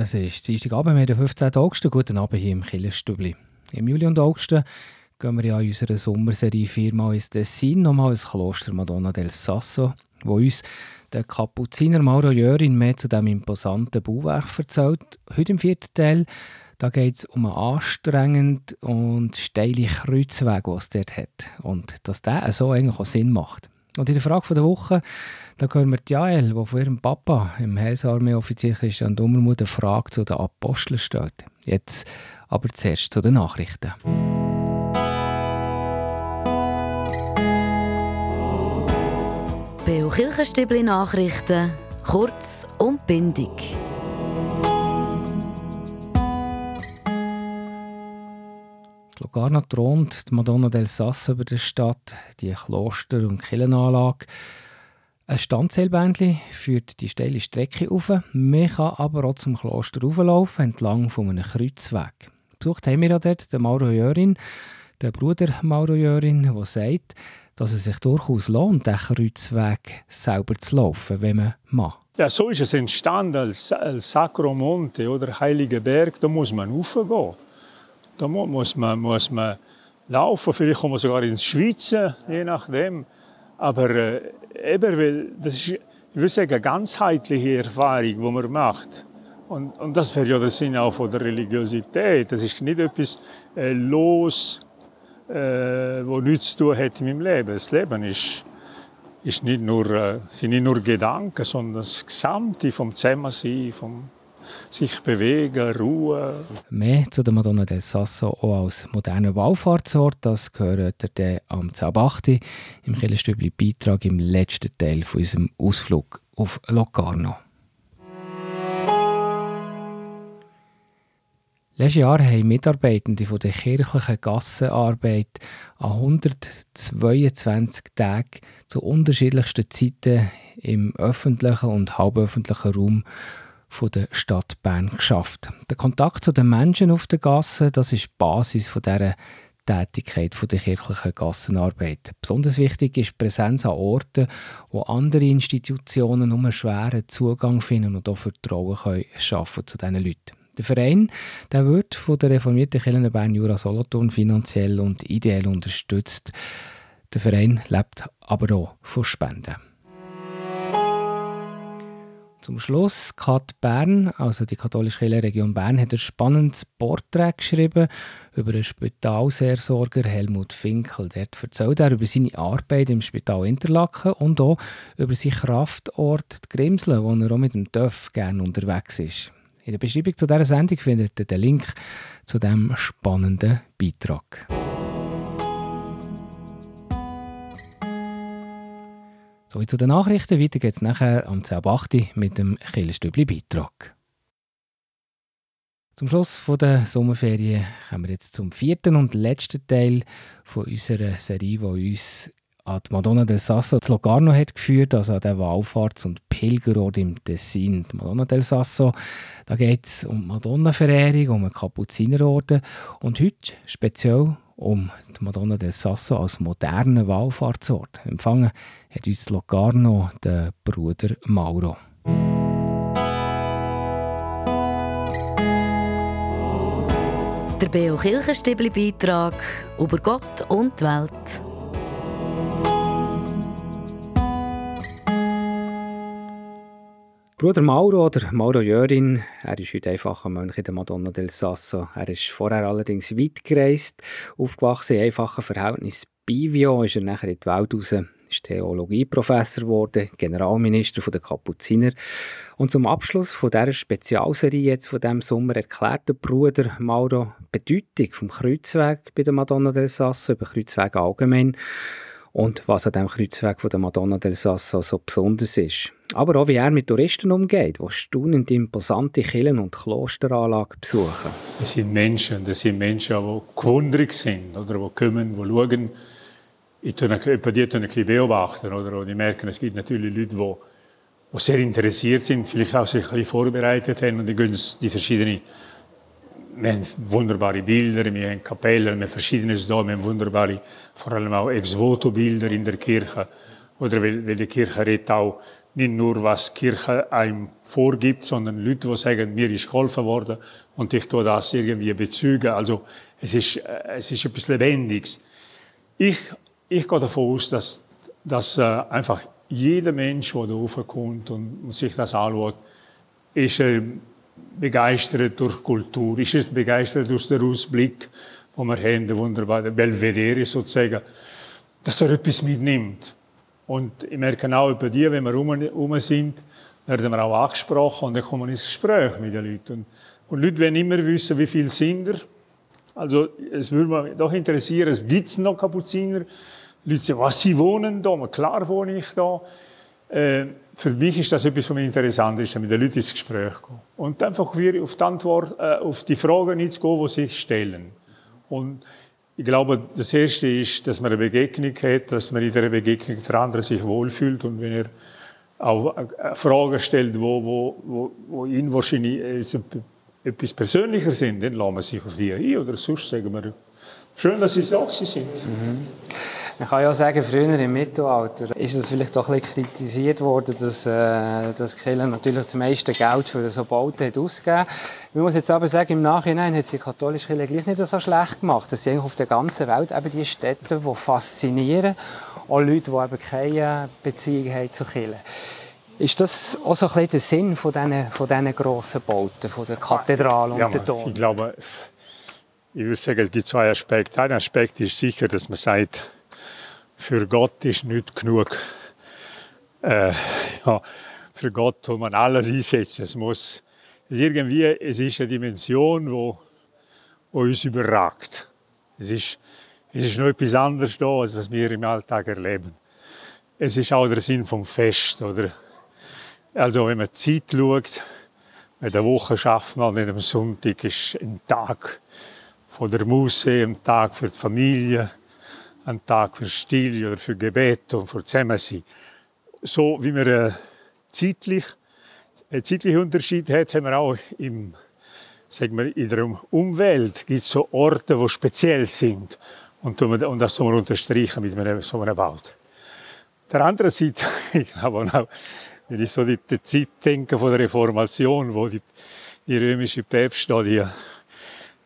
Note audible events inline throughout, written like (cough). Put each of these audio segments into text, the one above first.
Es ist Dienstagabend, wir haben den 15. August. Guten Abend hier im Killerstübli. Im Juli und August gehen wir ja in unserer Sommerserie viermal ins Tessin, nochmal ins Kloster Madonna del Sasso, wo uns der Kapuziner Mauro Jörin mehr zu diesem imposanten Bauwerk erzählt. Heute im vierten Teil geht es um einen anstrengenden und steilen Kreuzweg, den es dort hat. Und dass der so eigentlich auch Sinn macht. Und in der Frage der Woche, da hören wir die Jael, die von ihrem Papa, im Heilsarmee-Offizier Christian Dummermuth, eine Frage zu den Aposteln stellt. Jetzt aber zuerst zu den Nachrichten. Beo Kirchenstübli Nachrichten, kurz und bindig. Locarno thront die Madonna del Sasso über der Stadt, die Kloster- und Kirchenanlage. Ein Standseilbändchen führt die steile Strecke auf. Man kann aber auch zum Kloster rauflaufen, entlang von einem Kreuzweg. Besucht haben wir ja dort den Mauro Jörin, den Bruder Mauro Jörin, der sagt, dass es sich durchaus lohnt, den Kreuzweg selber zu laufen, wenn man mag. Ja, so ist es entstanden als, als Sacro Monte oder Heiliger Berg. Da muss man raufgehen. Da muss man, muss man laufen, vielleicht kommt man sogar ins Schweizen, je nachdem. Aber äh, eben, weil das ist, ich würde sagen, eine ganzheitliche Erfahrung, die man macht. Und, und das wäre ja der Sinn auch von der Religiosität. Das ist nicht etwas äh, los, äh, wo nichts zu tun hat in meinem Leben. Das Leben ist, ist nicht nur, äh, sind nicht nur Gedanken, sondern das Gesamte vom Zusammensein, vom sich bewegen, ruhen. Mehr zu der Madonna del Sasso auch als moderner Wallfahrtsort, das gehört ihr am 10.8. im Killerstübli Beitrag im letzten Teil von unserem Ausflug auf Locarno. Letztes Jahr haben Mitarbeitende von der kirchlichen Gassenarbeit an 122 Tagen zu unterschiedlichsten Zeiten im öffentlichen und halböffentlichen Raum von der Stadt Bern geschafft. Der Kontakt zu den Menschen auf der Gasse, das ist die Basis von dieser Tätigkeit der kirchlichen Gassenarbeit. Besonders wichtig ist die Präsenz an Orten, wo andere Institutionen nur schweren Zugang finden und auch Vertrauen können schaffen zu diesen Leuten. Der Verein der wird von der reformierten Kirche Bern Jura Solothurn finanziell und ideell unterstützt. Der Verein lebt aber auch von Spenden. Zum Schluss, Kat Bern, also die katholische Region Bern, hat ein spannendes Porträt geschrieben über den Spitalseelsorger Helmut Finkel. Dort erzählt er über seine Arbeit im Spital Interlaken und auch über seinen Kraftort Grimsel, wo er auch mit dem TÜV gerne unterwegs ist. In der Beschreibung zu dieser Sendung findet ihr den Link zu diesem spannenden Beitrag. So zu den Nachrichten. Weiter geht es nachher am 10.8 mit dem Killerstübli-Beitrag. Zum Schluss der Sommerferien kommen wir jetzt zum vierten und letzten Teil von unserer Serie, die uns an die Madonna del Sasso zu Locarno hat geführt, also an den Wallfahrts- und Pilgerort im Tessin. Die Madonna del Sasso, da geht es um die Madonna-Verehrung, um einen Kapuzinerorden und heute speziell um die Madonna del Sasso als modernen Wallfahrtsort. Empfangen hat uns Locarno der Bruder Mauro. Der Beo Kirchenstibli Beitrag über Gott und die Welt. Bruder Mauro oder Mauro Jörin, er ist heute einfacher Mönch in der Madonna del Sasso. Er ist vorher allerdings weit gereist, aufgewachsen in einfachen Verhältnissen. Bivio ist er nachher in die Welt raus, ist Theologieprofessor geworden, Generalminister der Kapuziner. Und zum Abschluss von dieser Spezialserie jetzt von diesem Sommer erklärt der Bruder Mauro die Bedeutung vom Kreuzweg bei der Madonna del Sasso, über Kreuzwege allgemein und was an diesem Kreuzweg von der Madonna del Sasso so besonders ist. Aber auch wie er mit Touristen umgeht, die staunend imposante Kirchen und Klosteranlagen besuchen. Es sind Menschen, das sind Menschen, die gewundert sind oder die kommen, die schauen. Ich etwa die ein beobachten oder die merken, es gibt natürlich Leute, die, die sehr interessiert sind, vielleicht auch sich ein bisschen vorbereitet haben und die gehen die verschiedenen wir haben wunderbare Bilder, wir haben Kapellen, wir haben Verschiedenes da, wir haben wunderbare, vor allem auch Ex-Voto-Bilder in der Kirche. Oder weil, weil die Kirche redet auch nicht nur, was die Kirche einem vorgibt, sondern Leute, die sagen, mir ist geholfen worden und ich tue das irgendwie bezeugen. Also es ist, äh, es ist etwas Lebendiges. Ich, ich gehe davon aus, dass, dass äh, einfach jeder Mensch, der da raufkommt und, und sich das anschaut, ist äh, begeistert durch Kultur, ist es begeistert durch den Ausblick, wo wir haben, der wunderbare Belvedere sozusagen, dass er etwas mitnimmt. Und ich merke auch über die, wenn wir rum sind, werden wir auch angesprochen und dann kommen wir ins Gespräch mit den Leuten. Und, und Leute wollen immer wissen, wie viele sind er. Also, es würde mich doch interessieren, es gibt noch Kapuziner. Leute sagen, was, sie wohnen da? Klar wohne ich da. Äh, für mich ist das etwas von Interessantesten, mit den Leuten ins Gespräch gehen. Und einfach wieder auf die Antwort, äh, auf die Fragen einzugehen, die sie stellen. Und ich glaube, das Erste ist, dass man eine Begegnung hat, dass man in der Begegnung der andere sich wohlfühlt und wenn er auch Fragen stellt, wo, wo, wo, wo ihn wahrscheinlich äh, etwas persönlicher sind, dann lassen wir sich auf die ein oder sonst sagen wir, schön, dass Sie da sind. Mhm. Man kann ja sagen, früher im Mittelalter ist es vielleicht doch ein bisschen kritisiert worden, dass, äh, dass Kirche natürlich das meiste Geld für so Bauten hat ausgegeben Man muss jetzt aber sagen, im Nachhinein hat sich die katholische Kirche gleich nicht so schlecht gemacht. Es sind auf der ganzen Welt eben die Städte, die faszinieren. Auch Leute, die eben keine Beziehung haben zu Kirche. Ist das auch so ein bisschen der Sinn von diesen, von diesen grossen Bauten, von der Kathedrale und ja, der Dom? Ich glaube, ich würde sagen, es gibt zwei Aspekte. Ein Aspekt ist sicher, dass man sagt, für Gott ist nicht genug. Äh, ja, für Gott muss man alles einsetzen. Es muss es irgendwie, es ist eine Dimension, wo, wo uns überragt. Es ist, es ist noch etwas anderes da, als was wir im Alltag erleben. Es ist auch der Sinn vom Fest, oder? Also, wenn man die Zeit schaut, mit der Woche schafft man an einem Sonntag ist ein Tag von der Muße, ein Tag für die Familie, einen Tag für Stille oder für Gebet und für Zusammensein. So wie wir äh, einen zeitlichen Unterschied hat, haben wir auch im, sagen wir, in der Umwelt gibt es so Orte, die speziell sind. Und, und das soll man unterstreichen mit einem, so einem Baut. Der andere Seite, (laughs) ich glaube auch, wenn ich so die, die Zeit denke von der Reformation, wo die, die römische Päpste die,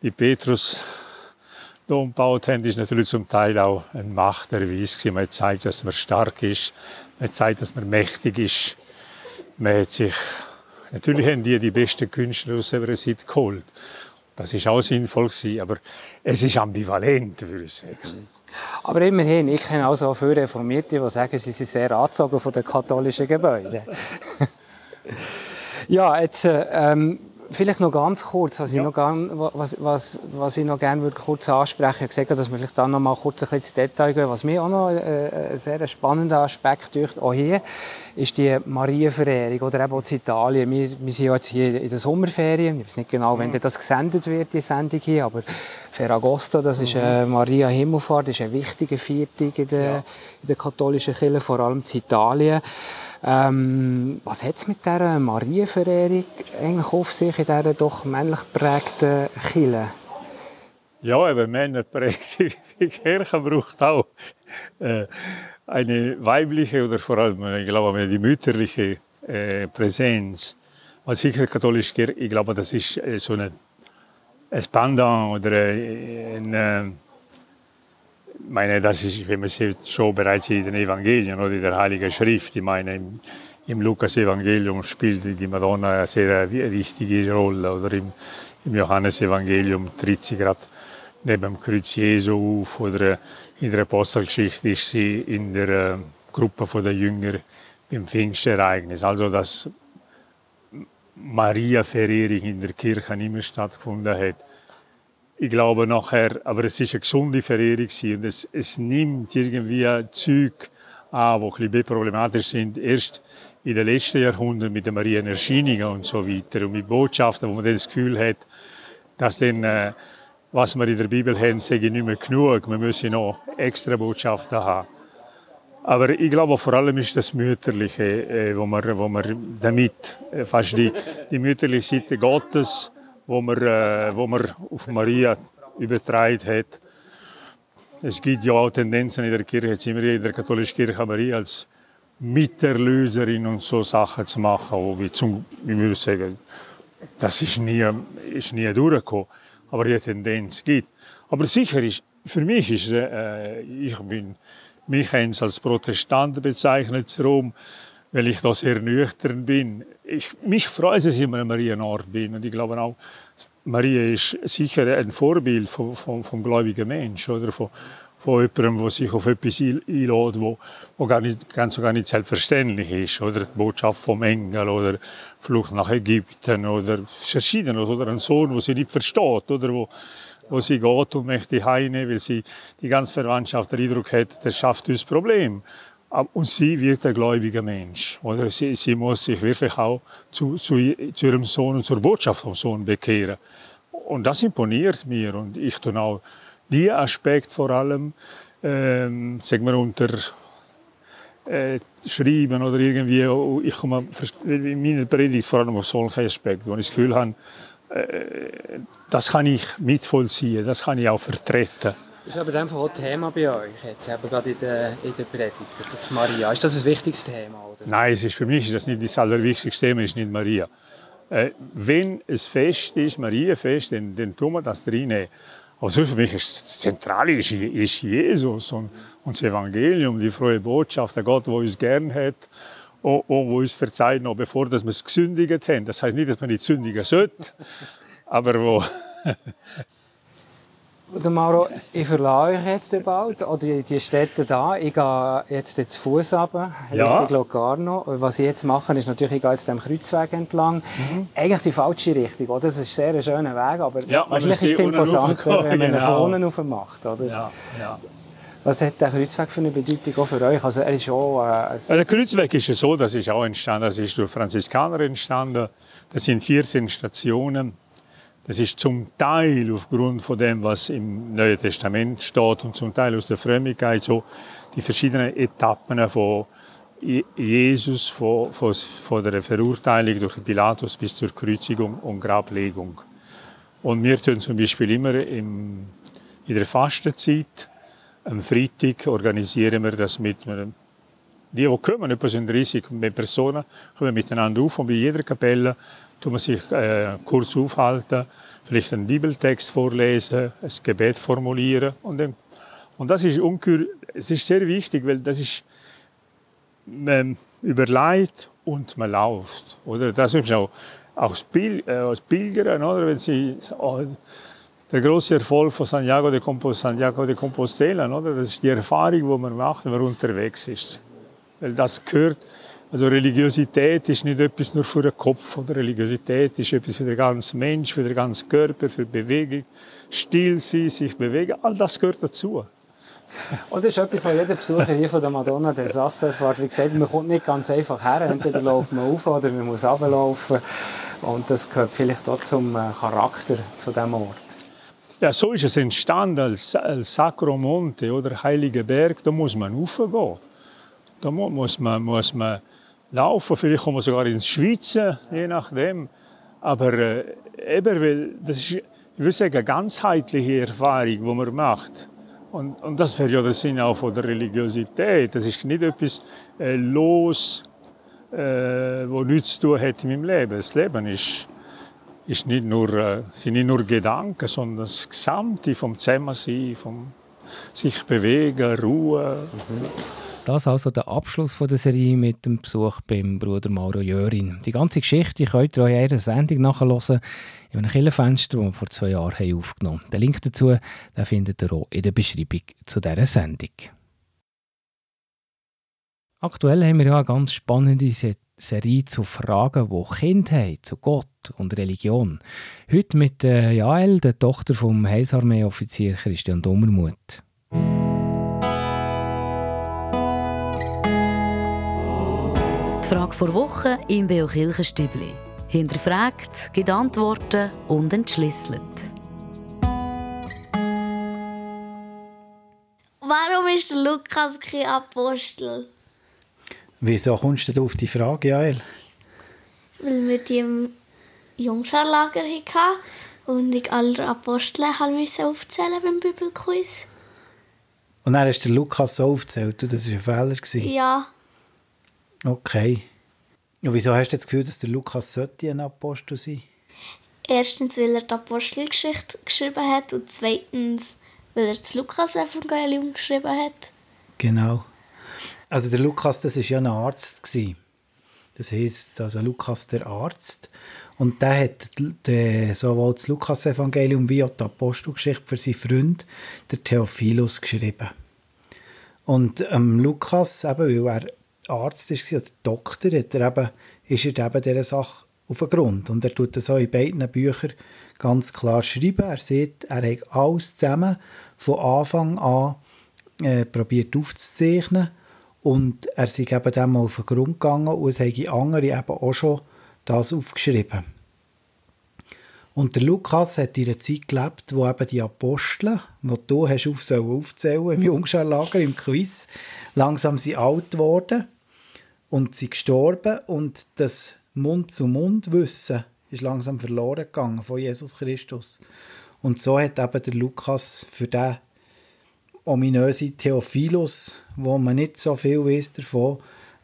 die Petrus Dom gebaut haben, ist natürlich zum Teil auch ein Machterweis. Man hat zeigt, dass man stark ist, man hat zeigt, dass man mächtig ist. Man hat sich, natürlich haben die die besten Künstler aus ihrer Zeit geholt. Das ist auch sinnvoll gewesen, aber es ist ambivalent, würde ich sagen. Aber immerhin, ich kenne auch so viele Reformierte, die sagen, sie sind sehr angezogen von den katholischen Gebäuden. (laughs) ja, jetzt ähm, Vielleicht noch ganz kurz, was, ja. ich, noch gern, was, was, was ich noch gerne würde kurz ansprechen würde. Ich habe dass wir vielleicht dann noch mal kurz ein bisschen ins Detail gehen. Was mir auch noch äh, ein sehr spannender Aspekt durch auch hier ist die Marienverehrung oder eben auch in Italien. Wir, wir sind jetzt hier in der Sommerferien. Ich weiß nicht genau, wann mhm. das gesendet wird, die Sendung hier, aber Ferragosto, das ist äh, Maria Himmelfahrt, das ist eine wichtige Viertung in der, ja. in der katholischen Kirche, vor allem in Italien. Ähm, was hat es mit dieser Marienverehrung eigentlich auf sich in dieser doch männlich geprägten Kirche? Ja, aber männerprägte Kirche braucht auch äh, eine weibliche oder vor allem, ich glaube, die mütterliche äh, Präsenz. Weil sicher katholisch, ich glaube, das ist äh, so eine, ein Pendant oder äh, ein, ein meine, das ist, wenn man sieht, schon bereits in den Evangelien oder in der Heiligen Schrift. Ich meine, im, im Lukas-Evangelium spielt die Madonna eine sehr wichtige Rolle oder im, im Johannes-Evangelium tritt sie gerade neben dem Kreuz Jesu auf oder in der Apostelgeschichte ist sie in der äh, Gruppe der Jünger beim Pfingstereignis. Also dass Maria-Verehrung in der Kirche immer stattgefunden hat. Ich glaube nachher, aber es ist eine gesunde Verehrung und es, es nimmt irgendwie Züg an, die ein bisschen problematisch sind, erst in den letzten Jahrhunderten mit den Marienerscheinungen und so weiter. Und mit Botschaften, wo man dann das Gefühl hat, dass dann, äh, was wir in der Bibel haben, sage ich nicht mehr genug, wir müssen noch extra Botschaften haben. Aber ich glaube, vor allem ist das Mütterliche, äh, wo, man, wo man damit äh, fast die, die mütterliche Seite Gottes wo man, äh, wo man auf Maria übertragen hat. Es gibt ja auch Tendenzen in der Kirche, immer in der katholischen Kirche Maria als Miterlöserin und so Sachen zu machen, wie zum, ich würde sagen, das ist nie, ist nie durchgekommen, aber die Tendenz gibt. Aber sicher ist, für mich ist, äh, ich bin, mich haben als Protestant bezeichnet, Rom, weil ich da sehr nüchtern bin. Ich, mich freut es, dass ich immer Marienort bin. Und ich glaube auch, Maria ist sicher ein Vorbild vom, vom, vom gläubigen Mensch oder von, von jemandem, der sich auf etwas einlädt, wo, wo gar nicht, ganz gar nicht selbstverständlich ist. Oder die Botschaft vom Engel oder Flucht nach Ägypten oder verschiedenes. Oder ein Sohn, der sie nicht versteht oder wo, wo sie geht und möchte heine, weil sie die ganze Verwandtschaft den Eindruck hat, das schafft uns Problem. Und sie wird ein gläubiger Mensch. Oder sie, sie muss sich wirklich auch zu, zu, zu ihrem Sohn und zur Botschaft vom Sohn bekehren. Und das imponiert mir. Und ich tue auch die Aspekt vor allem, ähm, sagen wir unter äh, schreiben oder irgendwie, oh, ich komme in meiner Predigt vor allem auf solche Aspekte, wo ich das Gefühl habe, äh, das kann ich mitvollziehen, das kann ich auch vertreten. Das ist aber einfach auch Thema bei euch, jetzt eben gerade in der, in der Predigt, das Maria. Ist das ein wichtiges Thema? Oder? Nein, es ist für mich ist das nicht das allerwichtigste Thema, ist nicht Maria. Äh, wenn es Fest ist, Marienfest, dann, dann tun wir das drin. Aber für mich ist das Zentrale ist, Jesus und, und, das Evangelium, die frohe Botschaft, der Gott, der uns gern hat und, und wo uns verzeiht, noch bevor wir es gesündigt haben. Das heißt nicht, dass man nicht sündigen sollte, (laughs) aber wo... Der Mauro, ich verlasse euch jetzt bald, oder die, die Städte da. Ich gehe jetzt zu Fuß runter, ja. Richtung Locarno. Was ich jetzt mache, ist natürlich, ich gehe jetzt dem Kreuzweg entlang. Mhm. Eigentlich die falsche Richtung, oder? Das ist sehr ein schöner Weg, aber ja, wahrscheinlich ist es imposanter, wenn man genau. vorne rauf macht, oder? Ja, ja. Was hat der Kreuzweg für eine Bedeutung auch für euch? Also er ist auch, äh, der Kreuzweg ist ja so, das ist auch entstanden, das ist durch Franziskaner entstanden. Das sind 14 Stationen das ist zum Teil aufgrund von dem, was im Neuen Testament steht und zum Teil aus der Frömmigkeit so die verschiedenen Etappen von Jesus, von, von, von der Verurteilung durch Pilatus bis zur Kreuzigung und Grablegung. Und wir tun zum Beispiel immer im, in der Fastenzeit, am Freitag organisieren wir das mit einem die, die kommen, etwa sind 30 Personen, kommen miteinander auf und bei jeder Kapelle tut man sich äh, kurz aufhalten, vielleicht einen Bibeltext vorlesen, ein Gebet formulieren und, dann, und das ist ungeheuer, es ist sehr wichtig, weil das ist man überlegt und man läuft, oder? Das ist auch als, Pil äh, als Pilger, oder? Wenn Sie oh, der große Erfolg von Santiago de, Compos Santiago de Compostela, oder? Das ist die Erfahrung, die man macht, wenn man unterwegs ist, weil das gehört also Religiosität ist nicht etwas nur für den Kopf, oder Religiosität ist etwas für den ganzen Mensch, für den ganzen Körper, für Bewegung. Still sein, sich bewegen, all das gehört dazu. Und das ist etwas, was jeder Besucher hier von der Madonna del Sasso erfährt. Wie gesagt, man kommt nicht ganz einfach her. Entweder läuft man auf oder man muss runterlaufen. Und das gehört vielleicht auch zum äh, Charakter zu diesem Ort. Ja, so ist es entstanden als, als Sacro Monte oder Heiliger Berg. Da muss man raufgehen. Da muss man, muss man laufen, vielleicht kommen wir sogar ins Schweizen, je nachdem. Aber äh, eben, weil das ist, ich würde sagen, eine ganzheitliche Erfahrung, die man macht. Und, und das wäre ja der Sinn auch von der Religiosität. Das ist nicht etwas äh, los, äh, wo nichts zu tun hat in meinem Leben. Das Leben ist, ist nicht nur, äh, sind nicht nur Gedanken, sondern das Gesamte vom Zusammensein, vom sich bewegen, Ruhe. Mhm. Das also der Abschluss der Serie mit dem Besuch beim Bruder Mauro Jörin. Die ganze Geschichte könnt ihr euch in einer Sendung nachhören, in einem Killenfenster, das wir vor zwei Jahren haben aufgenommen haben. Den Link dazu den findet ihr auch in der Beschreibung zu dieser Sendung. Aktuell haben wir ja eine ganz spannende Serie zu Fragen, die haben, zu Gott und Religion. Heute mit Jael, der Tochter vom Heilsarmee-Offizier Christian Dummermuth. Frage vor Woche im Beo Kirchenstübli. Hinterfragt, gibt Antworten und entschlüsselt. Warum ist Lukas kein Apostel? Wieso kommst du auf die Frage, Jael? Weil wir die im Jungscharlager hatten und ich alle Apostel aufzählen beim Bibelquiz. Und dann hast du Lukas so aufgezählt, das war ein Fehler. Ja. Okay. Und wieso hast du das Gefühl, dass der Lukas sollte ein Apostel sein Erstens, weil er die Apostelgeschichte geschrieben hat und zweitens, weil er das Lukas-Evangelium geschrieben hat. Genau. Also der Lukas, das war ja ein Arzt. Gewesen. Das heisst, also Lukas der Arzt. Und der hat sowohl das Lukas-Evangelium wie auch die Apostelgeschichte für seinen Freund, der Theophilus, geschrieben. Und ähm, Lukas, eben, weil er Arzt war oder Doktor, hat er eben, ist er eben dieser Sache auf den Grund. Und er tut das auch in beiden Büchern ganz klar schreiben. Er sieht, er hat alles zusammen von Anfang an äh, aufzuzeichnen. Und er ist eben dem auf den Grund gegangen und es haben andere eben auch schon das aufgeschrieben. Und der Lukas hat in einer Zeit gelebt, wo eben die Apostel, die du hast auf aufzählen im Jungscharlager, im Quiz, langsam sind alt geworden und sind gestorben und das Mund-zu-Mund-Wissen ist langsam verloren gegangen von Jesus Christus. Und so hat eben der Lukas für den ominösen Theophilus, wo man nicht so viel weiß davon,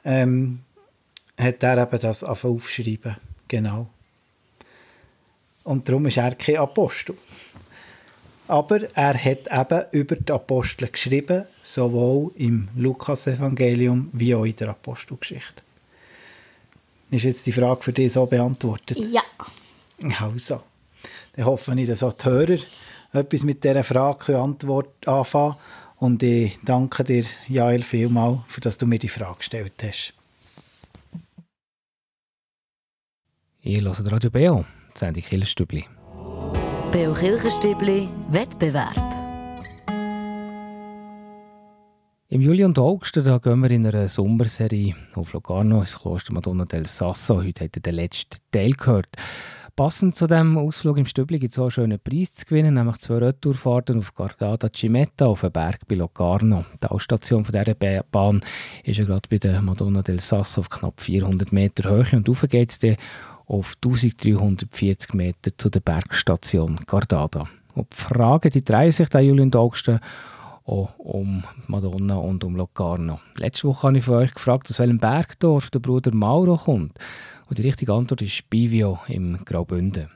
ähm, hat er eben das aufschreiben. Genau. Und darum ist er kein Apostel. Aber er hat eben über die Apostel geschrieben, sowohl im Lukas-Evangelium wie auch in der Apostelgeschichte. Ist jetzt die Frage für dich so beantwortet? Ja. Also, dann hoffe ich, dass auch die Hörer etwas mit dieser Frage Antwort anfangen Und ich danke dir, Jael, vielmal, für dass du mir die Frage gestellt hast. Ihr hört Radio Beo, Sendung Kirchenstübli. Beo Kirchenstübli Wettbewerb. Im Juli und August da gehen wir in einer Sommerserie auf Locarno ins Kloster Madonna del Sasso. Heute hat den letzten Teil gehört. Passend zu diesem Ausflug im Stübli gibt es auch einen schönen Preis zu gewinnen, nämlich zwei Retourfahrten auf Gardada Cimetta auf den Berg bei Locarno. Die Ausstation von dieser Bahn ist ja gerade bei der Madonna del Sasso auf knapp 400 Meter Höhe und rauf geht es auf 1340 Meter zu der Bergstation Gardada. Und die Fragen die drehen sich da Juli und August auch um Madonna und um Locarno. Letzte Woche habe ich von euch gefragt, aus welchem Bergdorf der Bruder Mauro kommt. Und die richtige Antwort ist Bivio im Graubünden.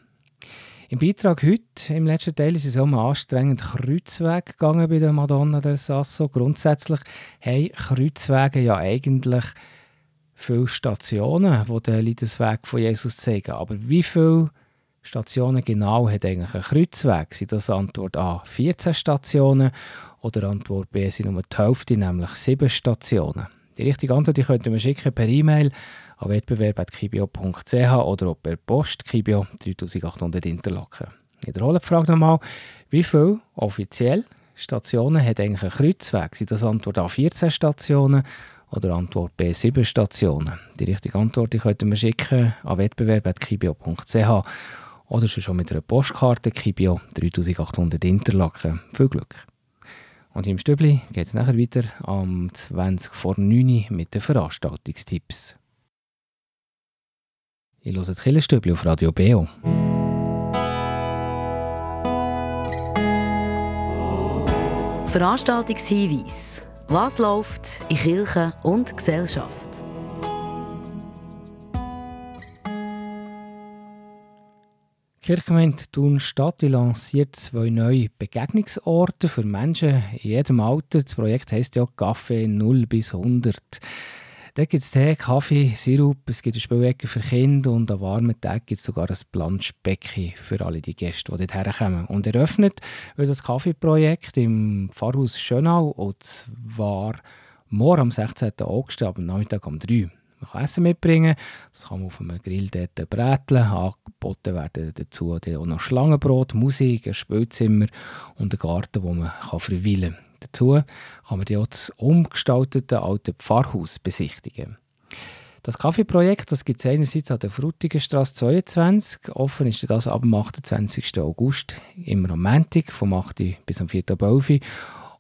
Im Beitrag heute, im letzten Teil, ist es um einen anstrengenden Kreuzweg gegangen bei der Madonna del Sasso. Grundsätzlich haben Kreuzwege ja eigentlich viele Stationen, die den Leidensweg von Jesus zeigen. Aber wie viele Stationen genau hat eigentlich ein Kreuzweg? Sind das Antwort A 14 Stationen oder Antwort B sind nur die Hälfte, nämlich 7 Stationen? Die richtige Antwort die könnt ihr mir schicken per E-Mail an wettbewerb.kibio.ch oder auch per Post Kibio 3800 Interlaken. Ich wiederhole die Frage nochmal. Wie viele offiziell Stationen hat eigentlich ein Kreuzweg? Sind das Antwort A 14 Stationen oder Antwort B 7 Stationen? Die richtige Antwort die könnt ihr mir schicken an wettbewerb.kibio.ch oder schon mit einer Postkarte Kibio 3800 Interlaken. Viel Glück! Und im Stübli geht es nachher weiter am 20 vor 9 mit den Veranstaltungstipps. Ich höre das Killerstübli auf Radio Beo. Veranstaltungshinweis. Was läuft in Kirche und Gesellschaft? Die Kirchgemeinde Thun-Stadt lanciert zwei neue Begegnungsorte für Menschen in jedem Alter. Das Projekt heisst ja Kaffee 0 bis 100. Da gibt es Tee, Kaffee, Sirup, es gibt eine Spielecke für Kinder und an warmen Tagen gibt es sogar ein Planschbecken für alle die Gäste, die dort herkommen. Und eröffnet wird das Kaffeeprojekt im Pfarrhaus Schönau und zwar morgen am 16. August, am Nachmittag um 3 Uhr. Man kann Essen mitbringen, das kann man auf einem Grill dort bräteln. Angeboten werden dazu auch noch Schlangenbrot, Musik, ein Spielzimmer und ein Garten, wo man verweilen kann. Dazu kann man das umgestaltete alte Pfarrhaus besichtigen. Das Kaffeeprojekt gibt es einerseits an der Frutigenstraße 22. Offen ist das ab dem 28. August, am Montag, vom 8. bis am 4. Uhr.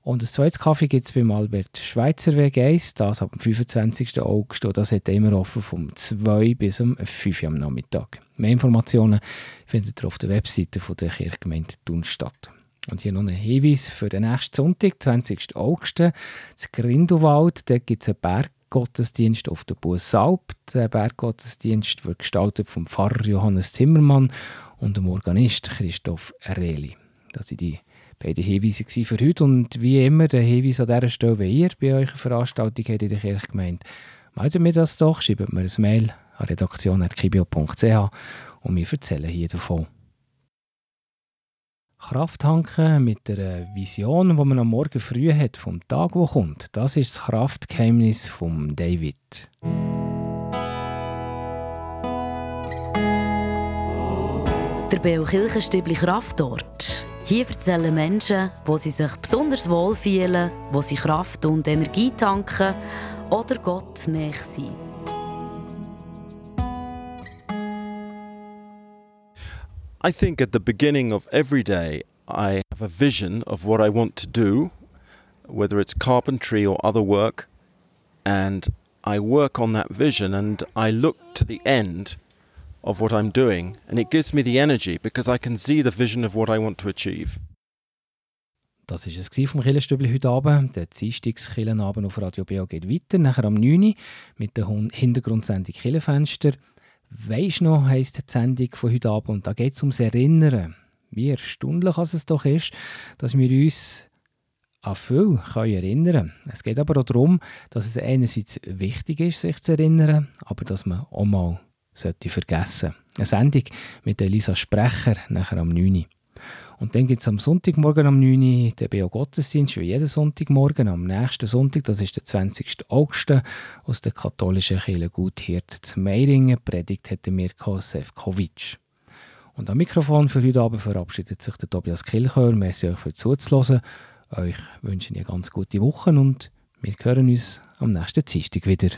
Und das zweite Kaffee gibt es beim Albert Schweitzer Weg 1, das ab dem 25. August. Und das hat immer offen vom 2 bis um 5 Uhr am Nachmittag. Mehr Informationen findet ihr auf der Webseite von der Kirchgemeinde Thunstadt. Und hier noch ein Hinweis für den nächsten Sonntag, 20. August. Das Grindelwald, da gibt es eine Berggottesdienst auf der Bussalp. Der Berggottesdienst wird gestaltet vom Pfarrer Johannes Zimmermann und dem Organist Christoph Reli. Das sind die beiden Hinweise für heute. Und wie immer, der Hinweis an dieser Stelle, wenn ihr bei eine Veranstaltung habt in der Kirchgemeinde, meldet mir das doch, schreibt mir ein Mail an redaktion.kibio.ch und wir erzählen hier davon. Kraft tanken mit der Vision, die man am Morgen früh hat, vom Tag, der kommt. Das ist das Kraftgeheimnis von David. Der Beo Kirchenstübli Kraftort. Hier erzählen Menschen, wo sie sich besonders wohl fühlen, wo sie Kraft und Energie tanken oder Gott näher sind. I think at the beginning of every day, I have a vision of what I want to do, whether it's carpentry or other work, and I work on that vision and I look to the end of what I'm doing, and it gives me the energy because I can see the vision of what I want to achieve. Das war es vom Killenstübli heute Abend. Der Dienstagskillenabend auf Radio BO geht weiter, nachher am 9 Uhr mit der Hintergrundsendung Killenfenster. Weisst noch, heisst die Sendung von heute Abend. Da geht es ums Erinnern. Wie erstaunlich es doch ist, dass wir uns an viel können erinnern. Es geht aber auch darum, dass es einerseits wichtig ist, sich zu erinnern, aber dass man auch mal sollte vergessen. Eine Sendung mit Elisa Sprecher, nachher am 9 Uhr. Und dann gibt es am Sonntagmorgen am 9 Uhr den BO Gottesdienst, wie jeden Sonntagmorgen. Am nächsten Sonntag, das ist der 20. August, aus der katholischen Kirche Guthirt zu Meiringen. Predigt hat Mirko Sefcovic. Und am Mikrofon für heute Abend verabschiedet sich der Tobias Kilchör. Merci euch für zuzuhören. Euch wünsche ich eine ganz gute Woche und wir hören uns am nächsten Dienstag wieder.